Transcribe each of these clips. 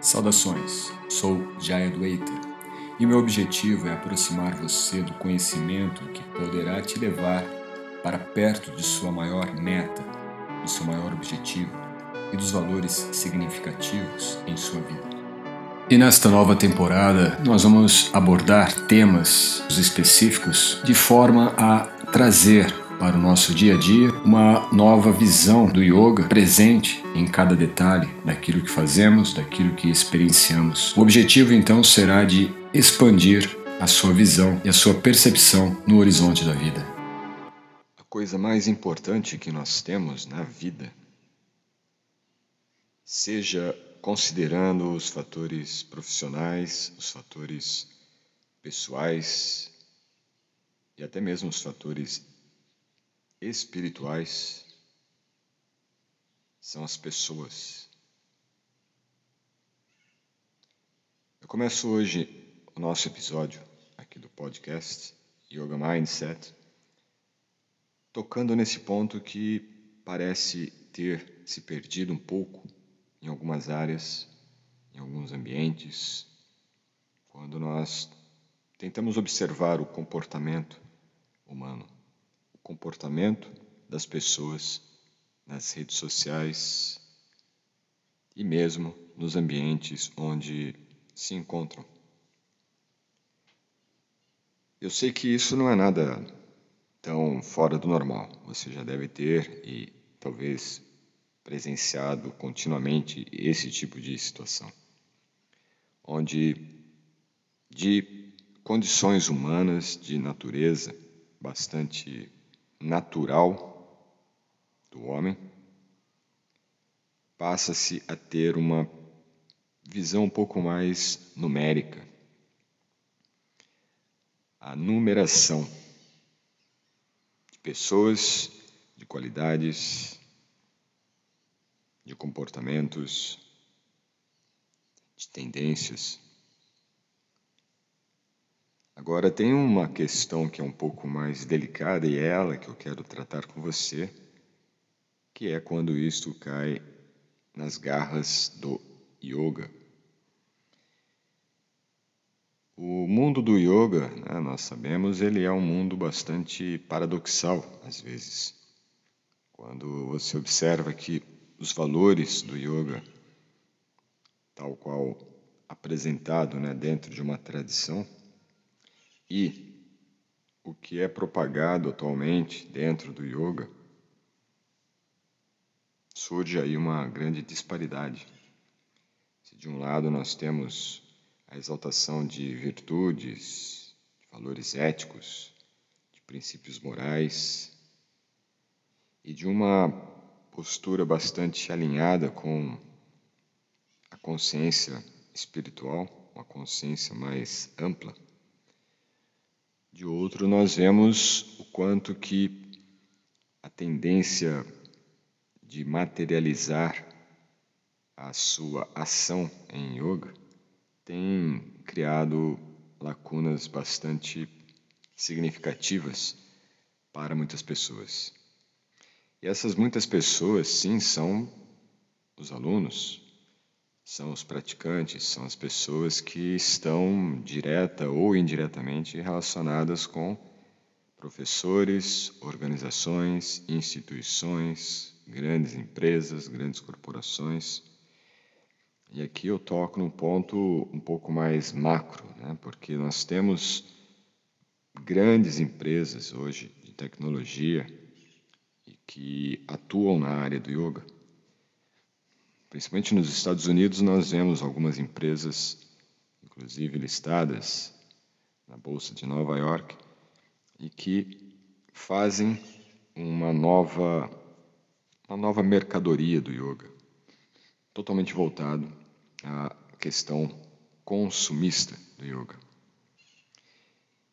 Saudações, sou Jaya Dueita e meu objetivo é aproximar você do conhecimento que poderá te levar para perto de sua maior meta, do seu maior objetivo e dos valores significativos em sua vida. E nesta nova temporada, nós vamos abordar temas específicos de forma a trazer para o nosso dia a dia uma nova visão do yoga presente em cada detalhe daquilo que fazemos, daquilo que experienciamos. O objetivo então será de expandir a sua visão e a sua percepção no horizonte da vida. A coisa mais importante que nós temos na vida, seja considerando os fatores profissionais, os fatores pessoais e até mesmo os fatores espirituais são as pessoas. Eu começo hoje o nosso episódio aqui do podcast Yoga Mindset, tocando nesse ponto que parece ter se perdido um pouco em algumas áreas, em alguns ambientes, quando nós tentamos observar o comportamento humano comportamento das pessoas nas redes sociais e mesmo nos ambientes onde se encontram. Eu sei que isso não é nada tão fora do normal. Você já deve ter e talvez presenciado continuamente esse tipo de situação, onde de condições humanas de natureza bastante natural do homem, passa-se a ter uma visão um pouco mais numérica. A numeração de pessoas, de qualidades, de comportamentos, de tendências. Agora, tem uma questão que é um pouco mais delicada e é ela que eu quero tratar com você, que é quando isto cai nas garras do yoga. O mundo do yoga, né, nós sabemos, ele é um mundo bastante paradoxal às vezes. Quando você observa que os valores do yoga, tal qual apresentado né, dentro de uma tradição, e o que é propagado atualmente dentro do yoga, surge aí uma grande disparidade. Se de um lado nós temos a exaltação de virtudes, de valores éticos, de princípios morais, e de uma postura bastante alinhada com a consciência espiritual, uma consciência mais ampla, de outro, nós vemos o quanto que a tendência de materializar a sua ação em yoga tem criado lacunas bastante significativas para muitas pessoas. E essas muitas pessoas, sim, são os alunos, são os praticantes, são as pessoas que estão direta ou indiretamente relacionadas com professores, organizações, instituições, grandes empresas, grandes corporações. E aqui eu toco num ponto um pouco mais macro, né? porque nós temos grandes empresas hoje de tecnologia que atuam na área do yoga Principalmente nos Estados Unidos, nós vemos algumas empresas, inclusive listadas na Bolsa de Nova York, e que fazem uma nova, uma nova mercadoria do yoga, totalmente voltado à questão consumista do yoga.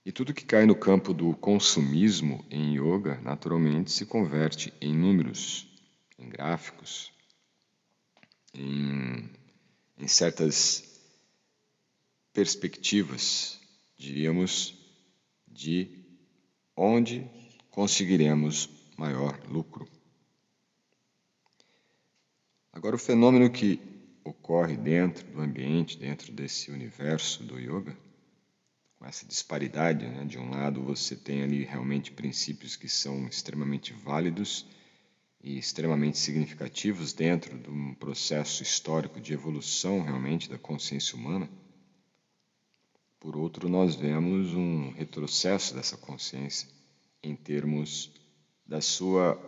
E tudo que cai no campo do consumismo em yoga, naturalmente se converte em números, em gráficos, em, em certas perspectivas, diríamos, de onde conseguiremos maior lucro. Agora, o fenômeno que ocorre dentro do ambiente, dentro desse universo do yoga, com essa disparidade, né? de um lado você tem ali realmente princípios que são extremamente válidos e extremamente significativos dentro de um processo histórico de evolução realmente da consciência humana. Por outro, nós vemos um retrocesso dessa consciência em termos da sua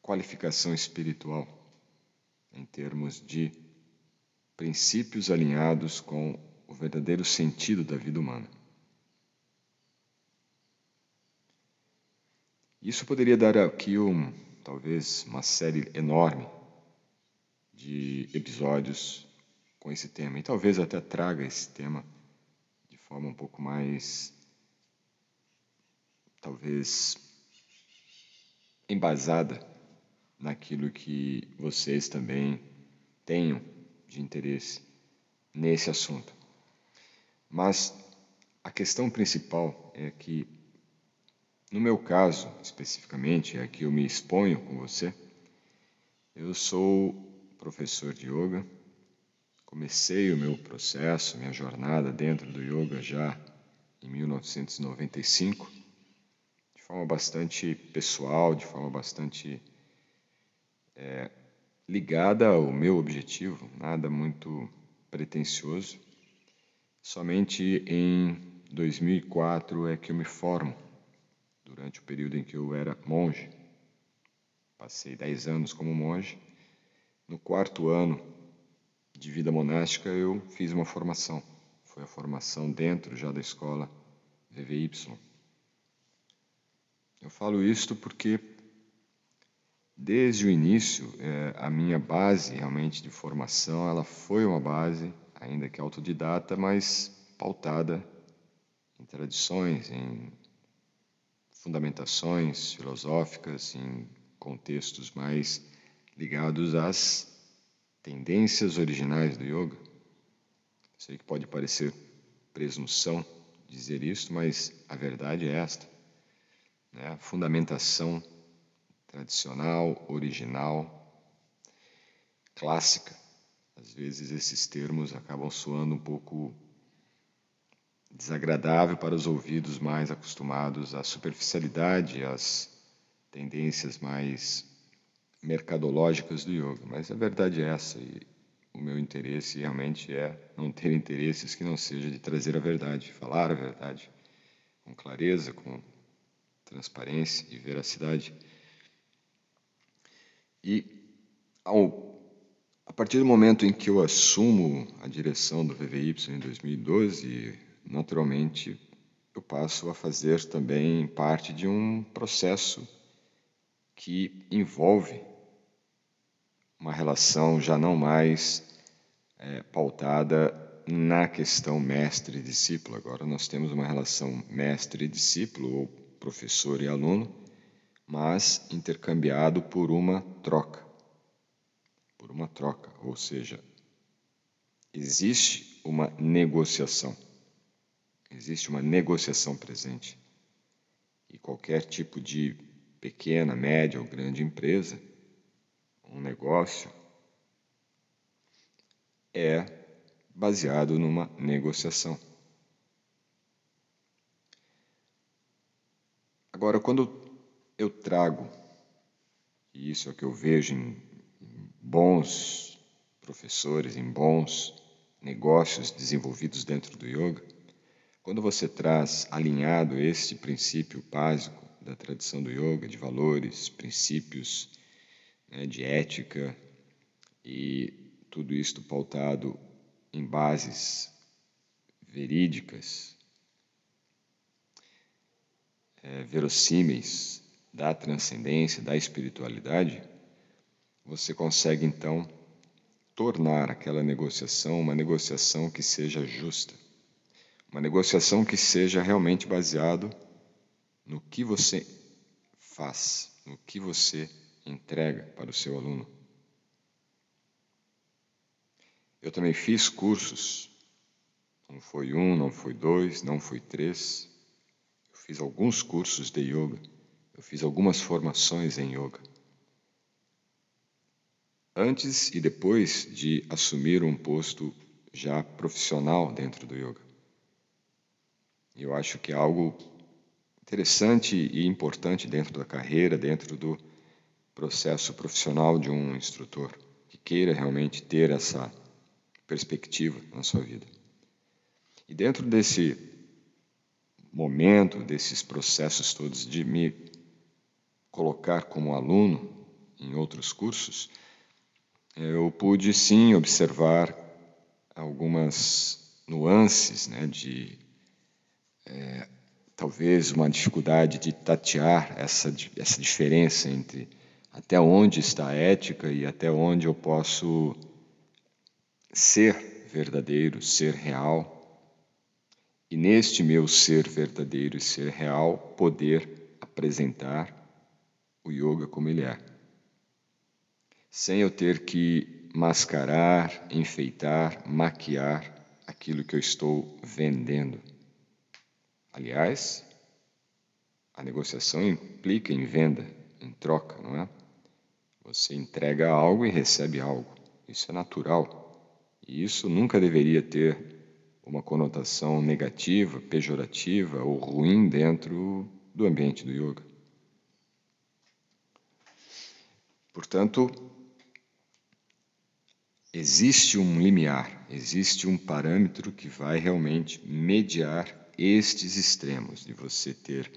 qualificação espiritual, em termos de princípios alinhados com o verdadeiro sentido da vida humana. Isso poderia dar aqui um, talvez uma série enorme de episódios com esse tema, e talvez até traga esse tema de forma um pouco mais, talvez, embasada naquilo que vocês também tenham de interesse nesse assunto. Mas a questão principal é que, no meu caso especificamente, é que eu me exponho com você, eu sou professor de yoga, comecei o meu processo, minha jornada dentro do yoga já em 1995, de forma bastante pessoal, de forma bastante é, ligada ao meu objetivo, nada muito pretensioso. Somente em 2004 é que eu me formo, durante o período em que eu era monge. Passei 10 anos como monge. No quarto ano de vida monástica, eu fiz uma formação. Foi a formação dentro já da escola VVY. Eu falo isto porque Desde o início, é, a minha base realmente de formação, ela foi uma base, ainda que autodidata, mas pautada em tradições, em fundamentações filosóficas, em contextos mais ligados às tendências originais do yoga. Sei que pode parecer presunção dizer isso, mas a verdade é esta. Né? A fundamentação tradicional, original, clássica. Às vezes esses termos acabam soando um pouco desagradável para os ouvidos mais acostumados à superficialidade, às tendências mais mercadológicas do yoga. Mas a verdade é essa e o meu interesse realmente é não ter interesses que não seja de trazer a verdade, falar a verdade com clareza, com transparência e veracidade. E ao, a partir do momento em que eu assumo a direção do VVY em 2012, naturalmente eu passo a fazer também parte de um processo que envolve uma relação já não mais é, pautada na questão mestre-discípulo. Agora nós temos uma relação mestre-discípulo ou professor e aluno mas intercambiado por uma troca. Por uma troca, ou seja, existe uma negociação. Existe uma negociação presente. E qualquer tipo de pequena, média ou grande empresa, um negócio, é baseado numa negociação. Agora, quando eu trago, e isso é o que eu vejo em bons professores, em bons negócios desenvolvidos dentro do yoga, quando você traz alinhado este princípio básico da tradição do yoga, de valores, princípios né, de ética e tudo isto pautado em bases verídicas, é, verossímeis, da transcendência, da espiritualidade, você consegue então tornar aquela negociação uma negociação que seja justa, uma negociação que seja realmente baseado no que você faz, no que você entrega para o seu aluno. Eu também fiz cursos, não foi um, não foi dois, não foi três. Eu fiz alguns cursos de yoga eu fiz algumas formações em yoga. antes e depois de assumir um posto já profissional dentro do yoga. Eu acho que é algo interessante e importante dentro da carreira, dentro do processo profissional de um instrutor que queira realmente ter essa perspectiva na sua vida. E dentro desse momento, desses processos todos de me colocar como aluno em outros cursos, eu pude sim observar algumas nuances né, de é, talvez uma dificuldade de tatear essa, essa diferença entre até onde está a ética e até onde eu posso ser verdadeiro, ser real. E neste meu ser verdadeiro e ser real, poder apresentar o yoga como ele é. Sem eu ter que mascarar, enfeitar, maquiar aquilo que eu estou vendendo. Aliás, a negociação implica em venda, em troca, não é? Você entrega algo e recebe algo. Isso é natural. E isso nunca deveria ter uma conotação negativa, pejorativa ou ruim dentro do ambiente do yoga. Portanto, existe um limiar, existe um parâmetro que vai realmente mediar estes extremos de você ter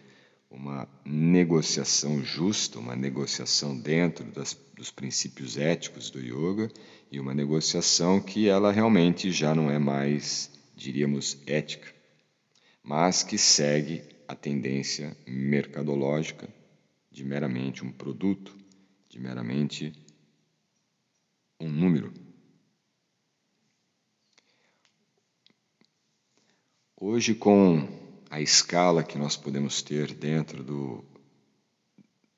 uma negociação justa, uma negociação dentro das, dos princípios éticos do yoga e uma negociação que ela realmente já não é mais, diríamos, ética, mas que segue a tendência mercadológica de meramente um produto, de meramente um número. Hoje, com a escala que nós podemos ter dentro do,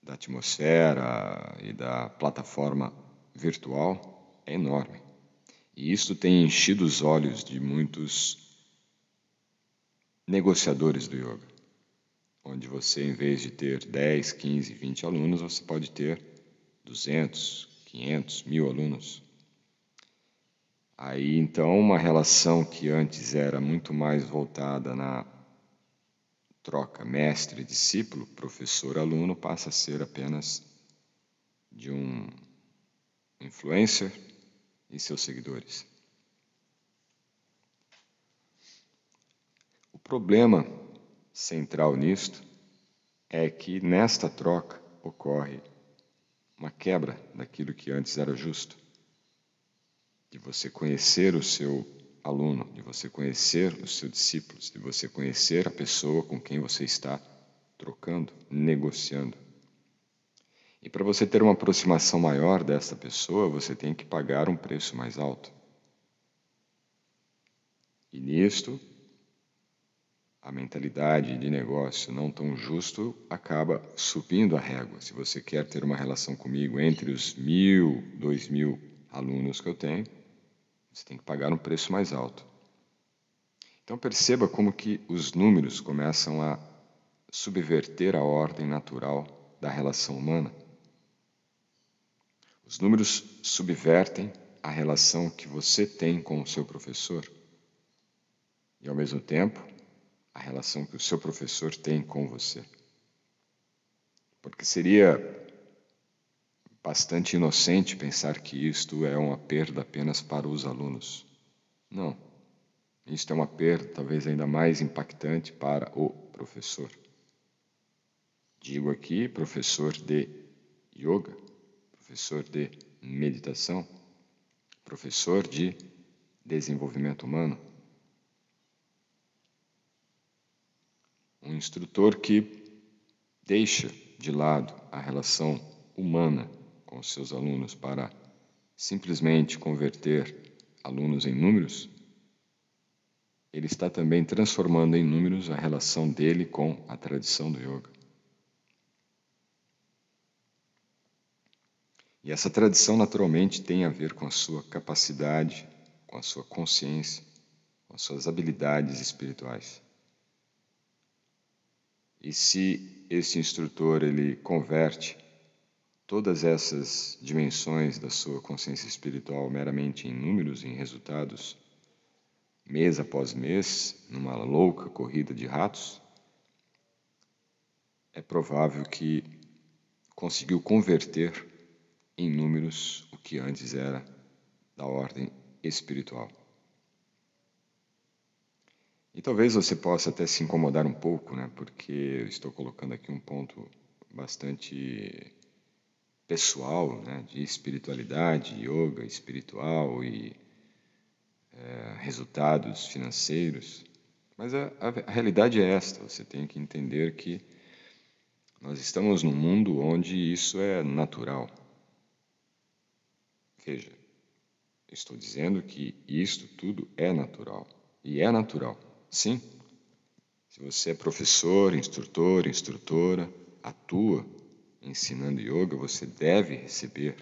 da atmosfera e da plataforma virtual, é enorme. E isto tem enchido os olhos de muitos negociadores do yoga, onde você, em vez de ter 10, 15, 20 alunos, você pode ter 200, 500, mil alunos. Aí então uma relação que antes era muito mais voltada na troca mestre-discípulo, professor-aluno, passa a ser apenas de um influencer e seus seguidores. O problema central nisto é que nesta troca ocorre uma quebra daquilo que antes era justo, de você conhecer o seu aluno, de você conhecer os seus discípulos, de você conhecer a pessoa com quem você está trocando, negociando. E para você ter uma aproximação maior desta pessoa, você tem que pagar um preço mais alto. E nisto, a mentalidade de negócio não tão justo acaba subindo a régua. Se você quer ter uma relação comigo entre os mil, dois mil alunos que eu tenho, você tem que pagar um preço mais alto. Então perceba como que os números começam a subverter a ordem natural da relação humana. Os números subvertem a relação que você tem com o seu professor. E ao mesmo tempo, a relação que o seu professor tem com você. Porque seria bastante inocente pensar que isto é uma perda apenas para os alunos. Não. Isto é uma perda talvez ainda mais impactante para o professor. Digo aqui professor de yoga, professor de meditação, professor de desenvolvimento humano. Um instrutor que deixa de lado a relação humana com seus alunos para simplesmente converter alunos em números, ele está também transformando em números a relação dele com a tradição do yoga. E essa tradição naturalmente tem a ver com a sua capacidade, com a sua consciência, com as suas habilidades espirituais. E se esse instrutor ele converte todas essas dimensões da sua consciência espiritual meramente em números, em resultados, mês após mês, numa louca corrida de ratos, é provável que conseguiu converter em números o que antes era da ordem espiritual. E talvez você possa até se incomodar um pouco, né? Porque eu estou colocando aqui um ponto bastante pessoal, né? De espiritualidade, yoga espiritual e é, resultados financeiros. Mas a, a, realidade é esta: você tem que entender que nós estamos num mundo onde isso é natural. Veja, estou dizendo que isto tudo é natural. E é natural. Sim. Se você é professor, instrutor, instrutora, atua ensinando yoga, você deve receber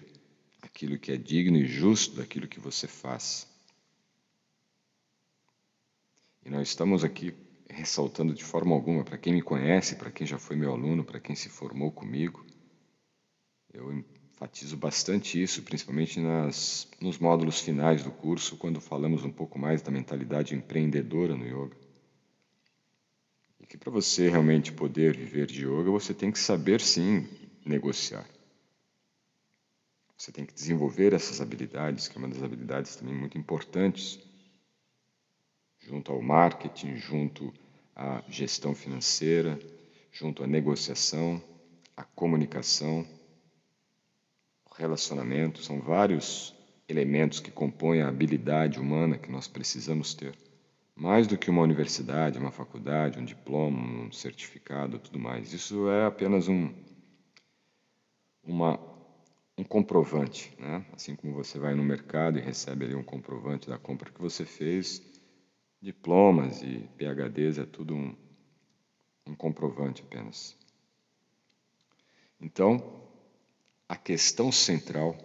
aquilo que é digno e justo daquilo que você faz. E nós estamos aqui ressaltando de forma alguma, para quem me conhece, para quem já foi meu aluno, para quem se formou comigo, eu enfatizo bastante isso, principalmente nas, nos módulos finais do curso, quando falamos um pouco mais da mentalidade empreendedora no yoga. E que para você realmente poder viver de yoga, você tem que saber sim negociar. Você tem que desenvolver essas habilidades, que é uma das habilidades também muito importantes, junto ao marketing, junto à gestão financeira, junto à negociação, à comunicação relacionamento, são vários elementos que compõem a habilidade humana que nós precisamos ter. Mais do que uma universidade, uma faculdade, um diploma, um certificado, tudo mais. Isso é apenas um, uma, um comprovante, né? Assim como você vai no mercado e recebe ali um comprovante da compra que você fez, diplomas e PhDs é tudo um, um comprovante apenas. Então, a questão central,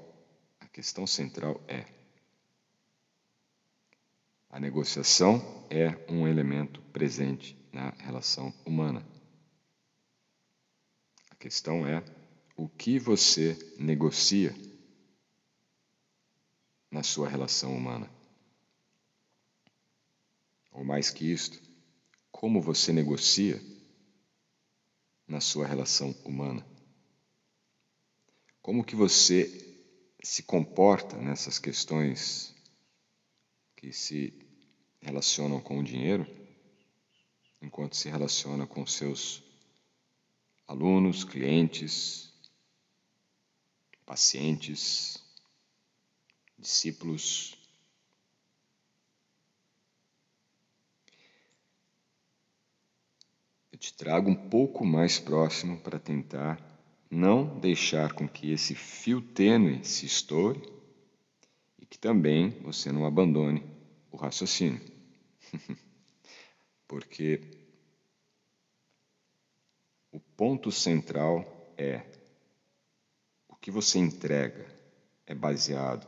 a questão central é a negociação é um elemento presente na relação humana. A questão é o que você negocia na sua relação humana. Ou mais que isto, como você negocia na sua relação humana. Como que você se comporta nessas questões que se relacionam com o dinheiro, enquanto se relaciona com seus alunos, clientes, pacientes, discípulos. Eu te trago um pouco mais próximo para tentar não deixar com que esse fio tênue se estoure e que também você não abandone o raciocínio. Porque o ponto central é que você entrega é baseado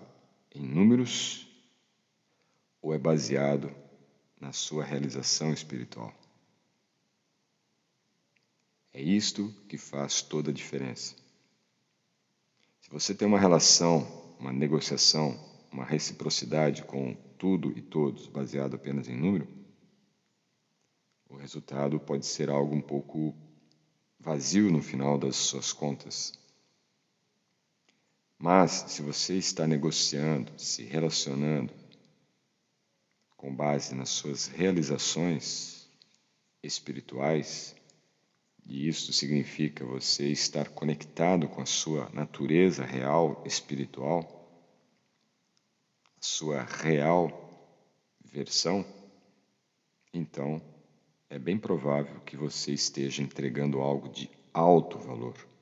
em números ou é baseado na sua realização espiritual. É isto que faz toda a diferença. Se você tem uma relação, uma negociação, uma reciprocidade com tudo e todos baseado apenas em número, o resultado pode ser algo um pouco vazio no final das suas contas. Mas se você está negociando, se relacionando com base nas suas realizações espirituais, e isso significa você estar conectado com a sua natureza real espiritual, a sua real versão, então é bem provável que você esteja entregando algo de alto valor.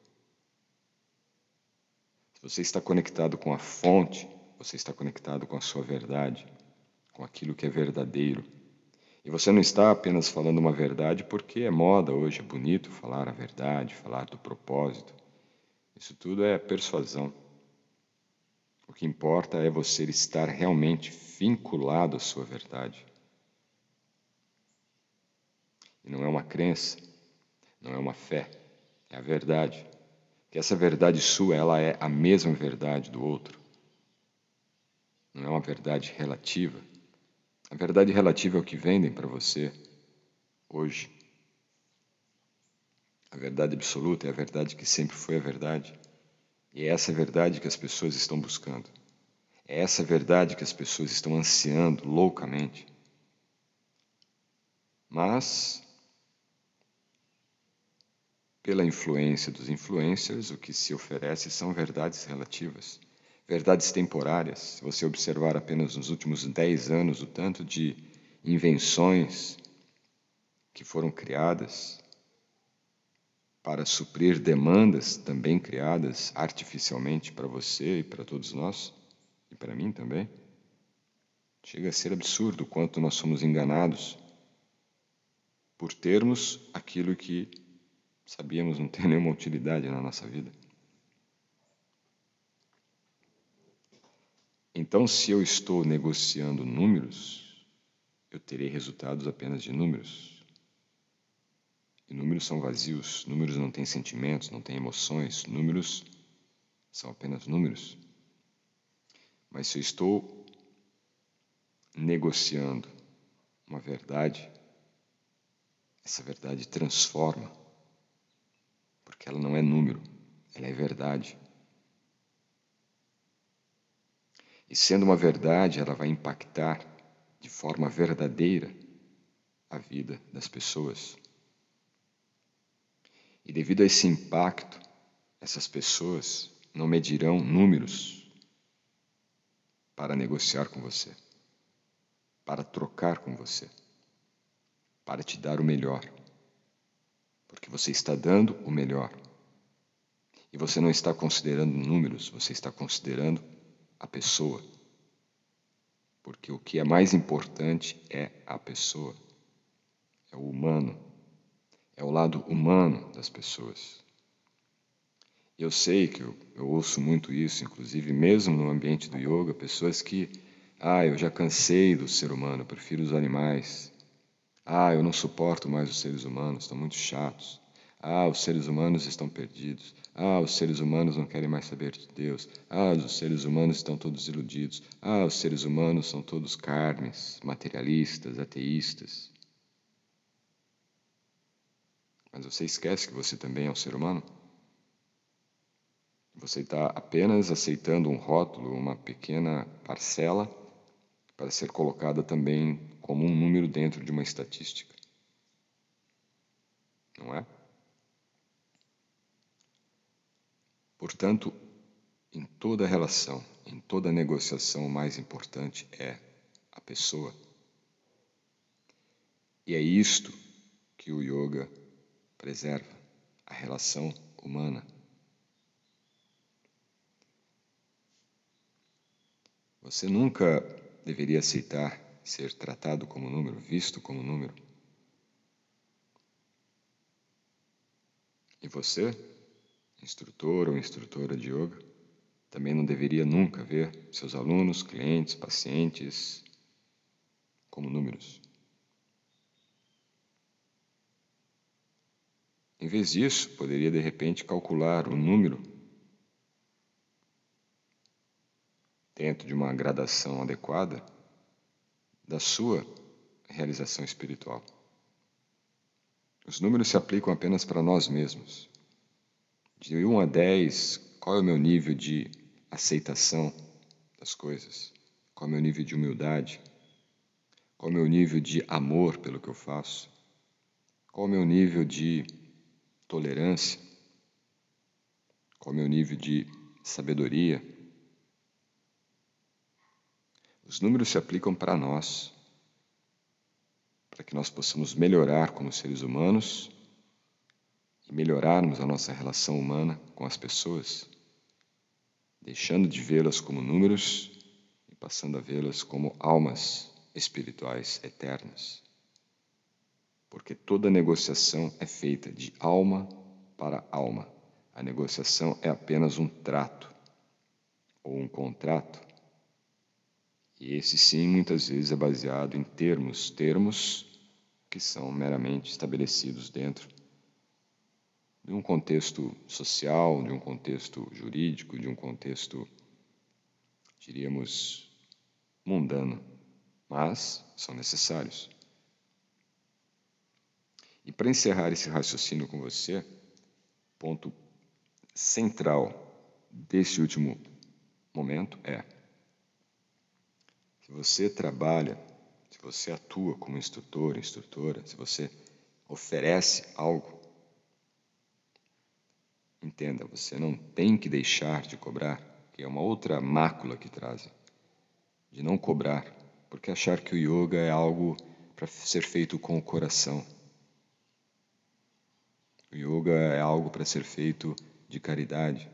Você está conectado com a fonte, você está conectado com a sua verdade, com aquilo que é verdadeiro e você não está apenas falando uma verdade porque é moda hoje, é bonito falar a verdade, falar do propósito. Isso tudo é persuasão. O que importa é você estar realmente vinculado à sua verdade. E não é uma crença, não é uma fé, é a verdade. Que essa verdade sua ela é a mesma verdade do outro. Não é uma verdade relativa. A verdade relativa é o que vendem para você hoje. A verdade absoluta é a verdade que sempre foi a verdade. E é essa verdade que as pessoas estão buscando. É essa verdade que as pessoas estão ansiando loucamente. Mas, pela influência dos influencers, o que se oferece são verdades relativas, verdades temporárias. Se você observar apenas nos últimos dez anos o tanto de invenções que foram criadas, para suprir demandas também criadas artificialmente para você e para todos nós, e para mim também. Chega a ser absurdo o quanto nós somos enganados por termos aquilo que sabíamos não ter nenhuma utilidade na nossa vida. Então, se eu estou negociando números, eu terei resultados apenas de números. E números são vazios, números não têm sentimentos, não têm emoções, números são apenas números. Mas se eu estou negociando uma verdade, essa verdade transforma, porque ela não é número, ela é verdade. E sendo uma verdade, ela vai impactar de forma verdadeira a vida das pessoas. E devido a esse impacto, essas pessoas não medirão números para negociar com você, para trocar com você, para te dar o melhor. Porque você está dando o melhor. E você não está considerando números, você está considerando a pessoa. Porque o que é mais importante é a pessoa, é o humano é o lado humano das pessoas. Eu sei que eu, eu, ouço muito isso, inclusive mesmo no ambiente do yoga, pessoas que, ah, eu já cansei do ser humano, eu prefiro os animais. Ah, eu não suporto mais os seres humanos, estão muito chatos. Ah, os seres humanos estão perdidos. Ah, os seres humanos não querem mais saber de Deus. Ah, os seres humanos estão todos iludidos. Ah, os seres humanos são todos carnes, materialistas, ateístas. Mas você esquece que você também é um ser humano? Você está apenas aceitando um rótulo, uma pequena parcela, para ser colocada também como um número dentro de uma estatística. Não é? Portanto, em toda relação, em toda negociação, o mais importante é a pessoa. E é isto que o yoga preserva a relação humana. Você nunca deveria aceitar ser tratado como número, visto como número. E você, instrutor ou instrutora de yoga, também não deveria nunca ver seus alunos, clientes, pacientes como números. Em vez disso, poderia de repente calcular o número dentro de uma gradação adequada da sua realização espiritual. Os números se aplicam apenas para nós mesmos. De 1 a 10, qual é o meu nível de aceitação das coisas? Qual é o meu nível de humildade? Qual é o meu nível de amor pelo que eu faço? Qual é o meu nível de tolerância, qual é o meu nível de sabedoria. Os números se aplicam para nós, para que nós possamos melhorar como seres humanos e melhorarmos a nossa relação humana com as pessoas, deixando de vê-las como números e passando a vê-las como almas espirituais eternas porque toda negociação é feita de alma para alma. A negociação é apenas um trato ou um contrato. E esse sim muitas vezes é baseado em termos, termos que são meramente estabelecidos dentro de um contexto social, de um contexto jurídico, de um contexto, diríamos, mundano, mas são necessários. E para encerrar esse raciocínio com você, ponto central desse último momento é: se você trabalha, se você atua como instrutor, instrutora, se você oferece algo, entenda, você não tem que deixar de cobrar, que é uma outra mácula que trazem, de não cobrar, porque achar que o yoga é algo para ser feito com o coração. O yoga é algo para ser feito de caridade.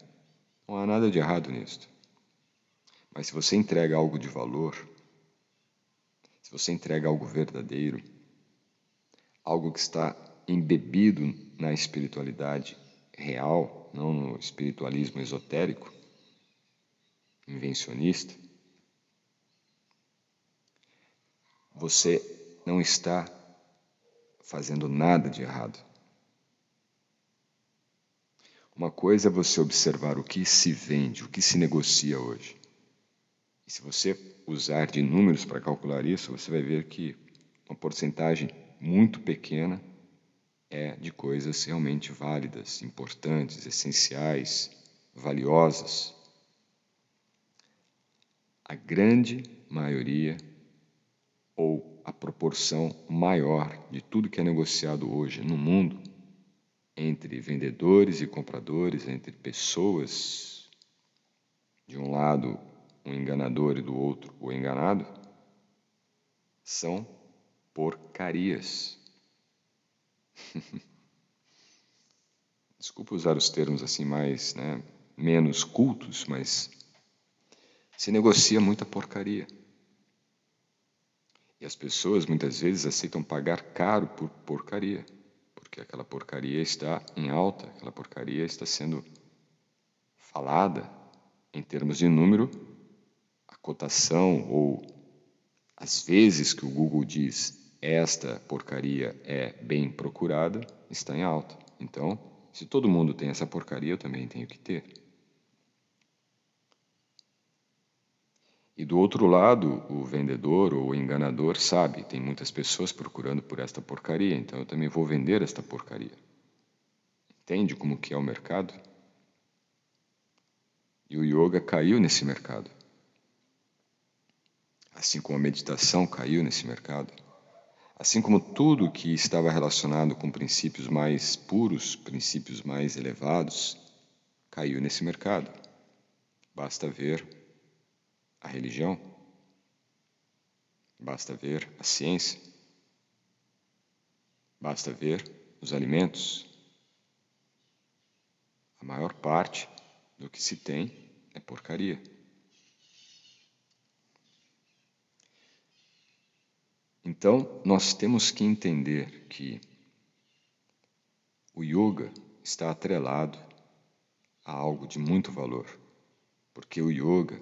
Não há nada de errado nisto. Mas se você entrega algo de valor, se você entrega algo verdadeiro, algo que está embebido na espiritualidade real, não no espiritualismo esotérico, invencionista, você não está fazendo nada de errado. Uma coisa é você observar o que se vende, o que se negocia hoje. Se você usar de números para calcular isso, você vai ver que uma porcentagem muito pequena é de coisas realmente válidas, importantes, essenciais, valiosas. A grande maioria ou a proporção maior de tudo que é negociado hoje no mundo entre vendedores e compradores, entre pessoas, de um lado um enganador e do outro o enganado, são porcarias. Desculpa usar os termos assim mais, né, menos cultos, mas se negocia muita porcaria. E as pessoas muitas vezes aceitam pagar caro por porcaria porque aquela porcaria está em alta, aquela porcaria está sendo falada em termos de número, cotação ou as vezes que o Google diz esta porcaria é bem procurada, está em alta. Então, se todo mundo tem essa porcaria, eu também tenho que ter. E do outro lado, o vendedor ou o enganador sabe, tem muitas pessoas procurando por esta porcaria, então eu também vou vender esta porcaria. Entende como que é o mercado? E o yoga caiu nesse mercado. Assim como a meditação caiu nesse mercado. Assim como tudo que estava relacionado com princípios mais puros, princípios mais elevados, caiu nesse mercado. Basta ver a religião, basta ver a ciência, basta ver os alimentos. A maior parte do que se tem é porcaria. Então, nós temos que entender que o yoga está atrelado a algo de muito valor, porque o yoga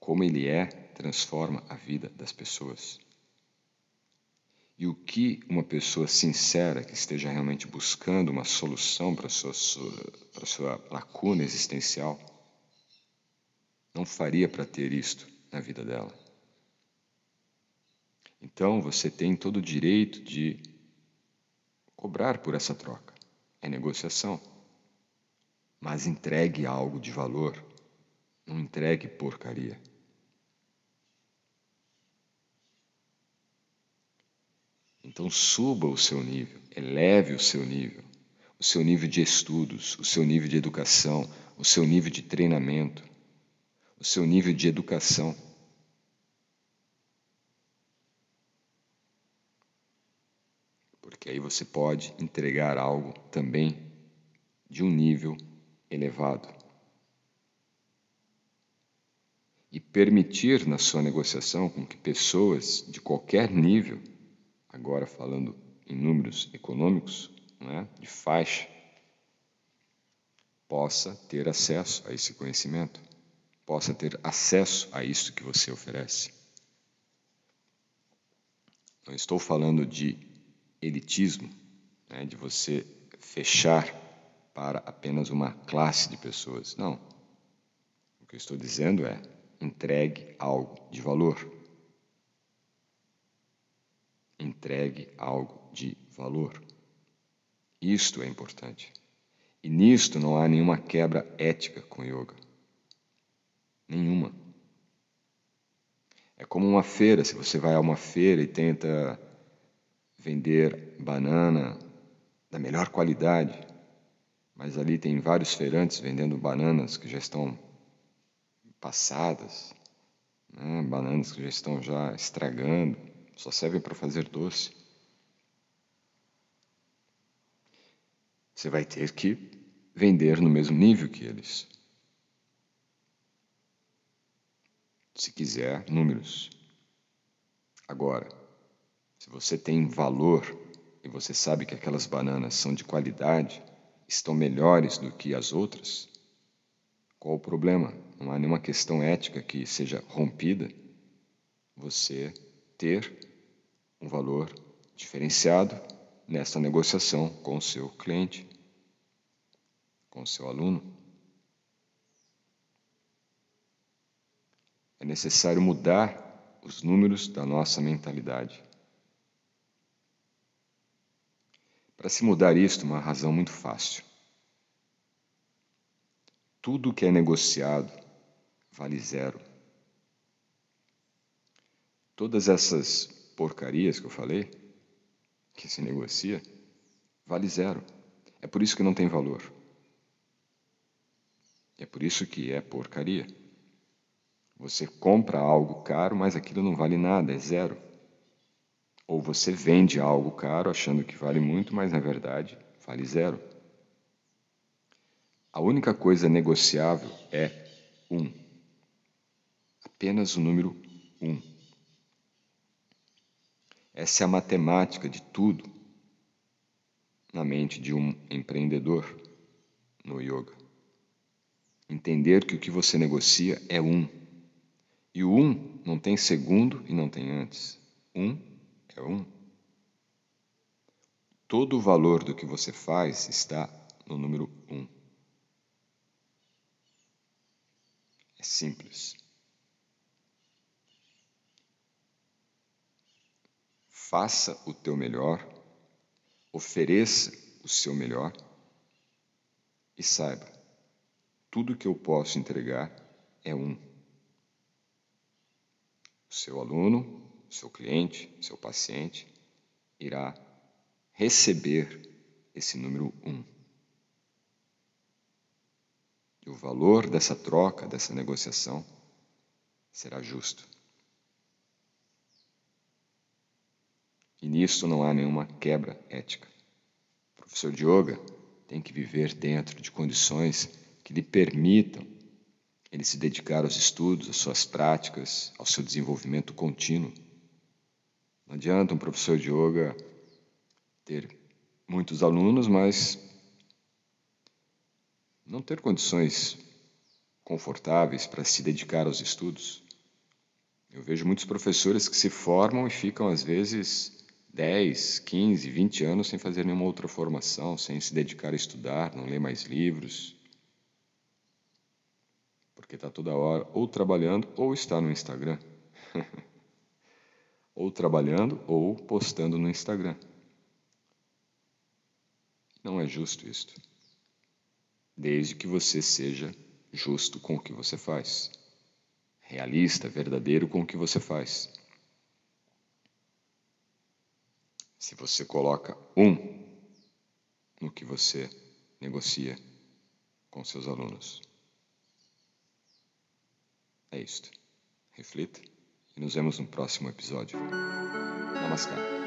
como ele é, transforma a vida das pessoas. E o que uma pessoa sincera, que esteja realmente buscando uma solução para a sua, para a sua lacuna existencial, não faria para ter isto na vida dela? Então você tem todo o direito de cobrar por essa troca. É negociação. Mas entregue algo de valor. Não entregue porcaria. Então suba o seu nível, eleve o seu nível, o seu nível de estudos, o seu nível de educação, o seu nível de treinamento, o seu nível de educação. Aí você pode entregar algo também de um nível elevado. E permitir na sua negociação com que pessoas de qualquer nível agora falando em números econômicos, né, de faixa, possa ter acesso a esse conhecimento, possa ter acesso a isso que você oferece. Não estou falando de elitismo, né, de você fechar para apenas uma classe de pessoas. Não. O que eu estou dizendo é: entregue algo de valor. Entregue algo de valor. Isto é importante. E nisto não há nenhuma quebra ética com yoga. Nenhuma. É como uma feira, se você vai a uma feira e tenta vender banana da melhor qualidade, mas ali tem vários feirantes vendendo bananas que já estão passadas, né? bananas que já estão já estragando, só servem para fazer doce. Você vai ter que vender no mesmo nível que eles. Se quiser números. Agora, se você tem valor e você sabe que aquelas bananas são de qualidade, estão melhores do que as outras, qual o problema? Não há nenhuma questão ética que seja rompida você ter um valor diferenciado nesta negociação com o seu cliente, com o seu aluno. É necessário mudar os números da nossa mentalidade. Para se mudar isto, uma razão muito fácil. Tudo que é negociado vale zero. Todas essas porcarias que eu falei, que se negocia, vale zero. É por isso que não tem valor. É por isso que é porcaria. Você compra algo caro, mas aquilo não vale nada, é zero. Ou você vende algo caro achando que vale muito, mas na verdade vale zero. A única coisa negociável é um. Apenas o número um. Essa é a matemática de tudo na mente de um empreendedor no yoga. Entender que o que você negocia é um. E o um não tem segundo e não tem antes. Um um. Todo o valor do que você faz está no número um. É simples. Faça o teu melhor, ofereça o seu melhor e saiba, tudo que eu posso entregar é um. O seu aluno, o seu cliente, o seu paciente irá receber esse número um. E o valor dessa troca, dessa negociação, será justo. E nisso não há nenhuma quebra ética. O professor de yoga tem que viver dentro de condições que lhe permitam ele se dedicar aos estudos, às suas práticas, ao seu desenvolvimento contínuo. Não adianta um professor de yoga ter muitos alunos, mas não ter condições confortáveis para se dedicar aos estudos. Eu vejo muitos professores que se formam e ficam, às vezes, 10, 15, 20 anos sem fazer nenhuma outra formação, sem se dedicar a estudar, não ler mais livros. Porque está toda hora ou trabalhando ou está no Instagram. ou trabalhando ou postando no Instagram. Não é justo isto. Desde que você seja justo com o que você faz, realista, verdadeiro com o que você faz. se você coloca um no que você negocia com seus alunos. É isto. Reflita e nos vemos no próximo episódio. Namaskar.